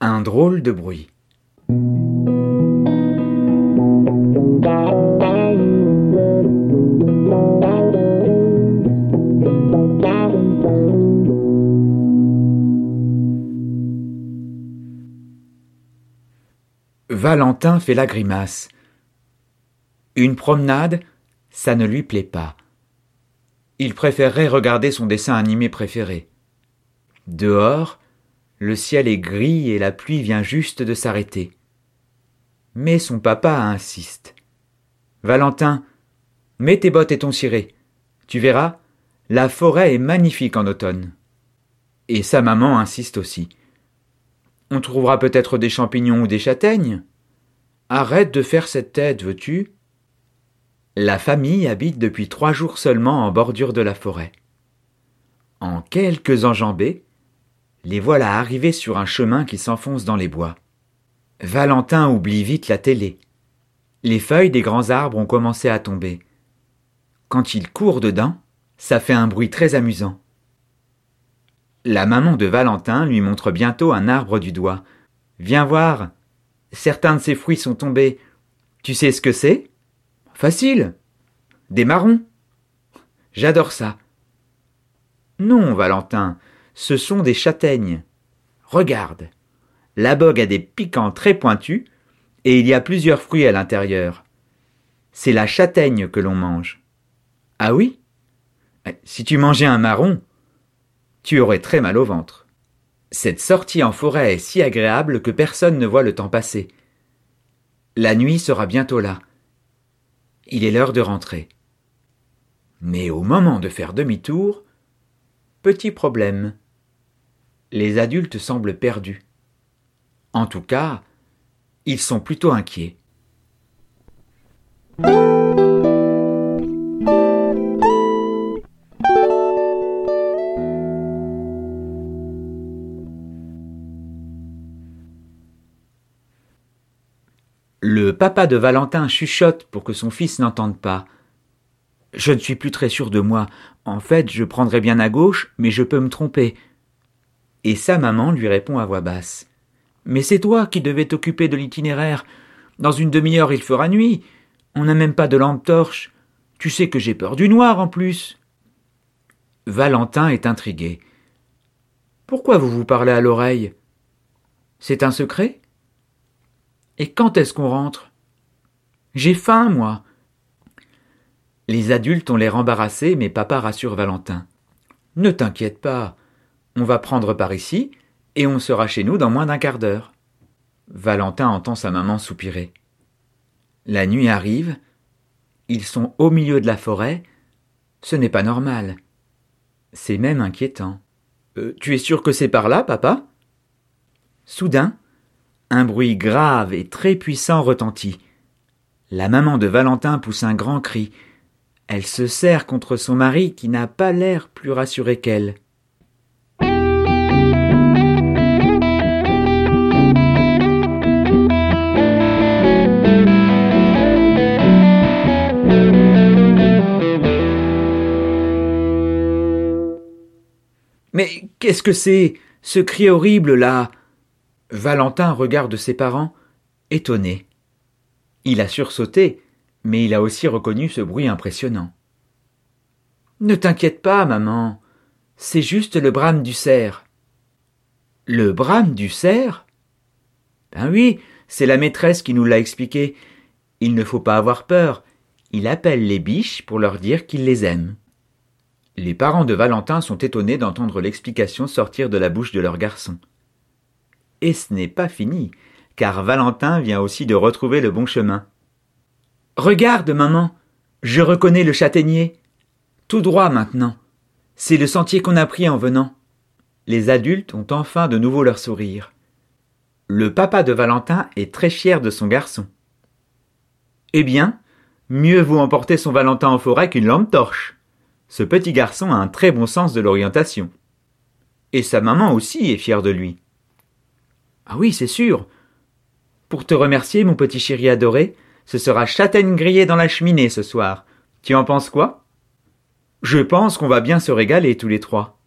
Un drôle de bruit. Valentin fait la grimace. Une promenade, ça ne lui plaît pas. Il préférerait regarder son dessin animé préféré. Dehors, le ciel est gris et la pluie vient juste de s'arrêter. Mais son papa insiste. Valentin, mets tes bottes et ton ciré. Tu verras, la forêt est magnifique en automne. Et sa maman insiste aussi. On trouvera peut-être des champignons ou des châtaignes. Arrête de faire cette tête, veux-tu? La famille habite depuis trois jours seulement en bordure de la forêt. En quelques enjambées, les voilà arrivés sur un chemin qui s'enfonce dans les bois. Valentin oublie vite la télé. Les feuilles des grands arbres ont commencé à tomber. Quand il court dedans, ça fait un bruit très amusant. La maman de Valentin lui montre bientôt un arbre du doigt. Viens voir. Certains de ses fruits sont tombés. Tu sais ce que c'est? Facile. Des marrons. J'adore ça. Non, Valentin, ce sont des châtaignes. Regarde. La bogue a des piquants très pointus, et il y a plusieurs fruits à l'intérieur. C'est la châtaigne que l'on mange. Ah oui? Eh, Si tu mangeais un marron, tu aurais très mal au ventre. Cette sortie en forêt est si agréable que personne ne voit le temps passer. La nuit sera bientôt là. Il est l'heure de rentrer. Mais au moment de faire demi-tour, petit problème les adultes semblent perdus. En tout cas, ils sont plutôt inquiets. Le papa de Valentin chuchote pour que son fils n'entende pas. Je ne suis plus très sûr de moi. En fait, je prendrais bien à gauche, mais je peux me tromper et sa maman lui répond à voix basse. Mais c'est toi qui devais t'occuper de l'itinéraire. Dans une demi-heure il fera nuit. On n'a même pas de lampe torche. Tu sais que j'ai peur du noir en plus. Valentin est intrigué. Pourquoi vous vous parlez à l'oreille? C'est un secret? Et quand est-ce qu'on rentre? J'ai faim, moi. Les adultes ont l'air embarrassés, mais papa rassure Valentin. Ne t'inquiète pas, on va prendre par ici, et on sera chez nous dans moins d'un quart d'heure. Valentin entend sa maman soupirer. La nuit arrive, ils sont au milieu de la forêt, ce n'est pas normal. C'est même inquiétant. Euh, tu es sûr que c'est par là, papa? Soudain, un bruit grave et très puissant retentit. La maman de Valentin pousse un grand cri. Elle se serre contre son mari qui n'a pas l'air plus rassuré qu'elle. Qu'est-ce que c'est Ce cri horrible là? Valentin regarde ses parents, étonné. Il a sursauté, mais il a aussi reconnu ce bruit impressionnant. Ne t'inquiète pas, maman, c'est juste le brame du cerf. Le brame du cerf? Ben oui, c'est la maîtresse qui nous l'a expliqué. Il ne faut pas avoir peur. Il appelle les biches pour leur dire qu'il les aime. Les parents de Valentin sont étonnés d'entendre l'explication sortir de la bouche de leur garçon. Et ce n'est pas fini, car Valentin vient aussi de retrouver le bon chemin. Regarde, maman, je reconnais le châtaignier. Tout droit maintenant. C'est le sentier qu'on a pris en venant. Les adultes ont enfin de nouveau leur sourire. Le papa de Valentin est très fier de son garçon. Eh bien, mieux vaut emporter son Valentin en forêt qu'une lampe torche. Ce petit garçon a un très bon sens de l'orientation. Et sa maman aussi est fière de lui. Ah oui, c'est sûr. Pour te remercier, mon petit chéri adoré, ce sera châtaigne grillée dans la cheminée ce soir. Tu en penses quoi? Je pense qu'on va bien se régaler tous les trois.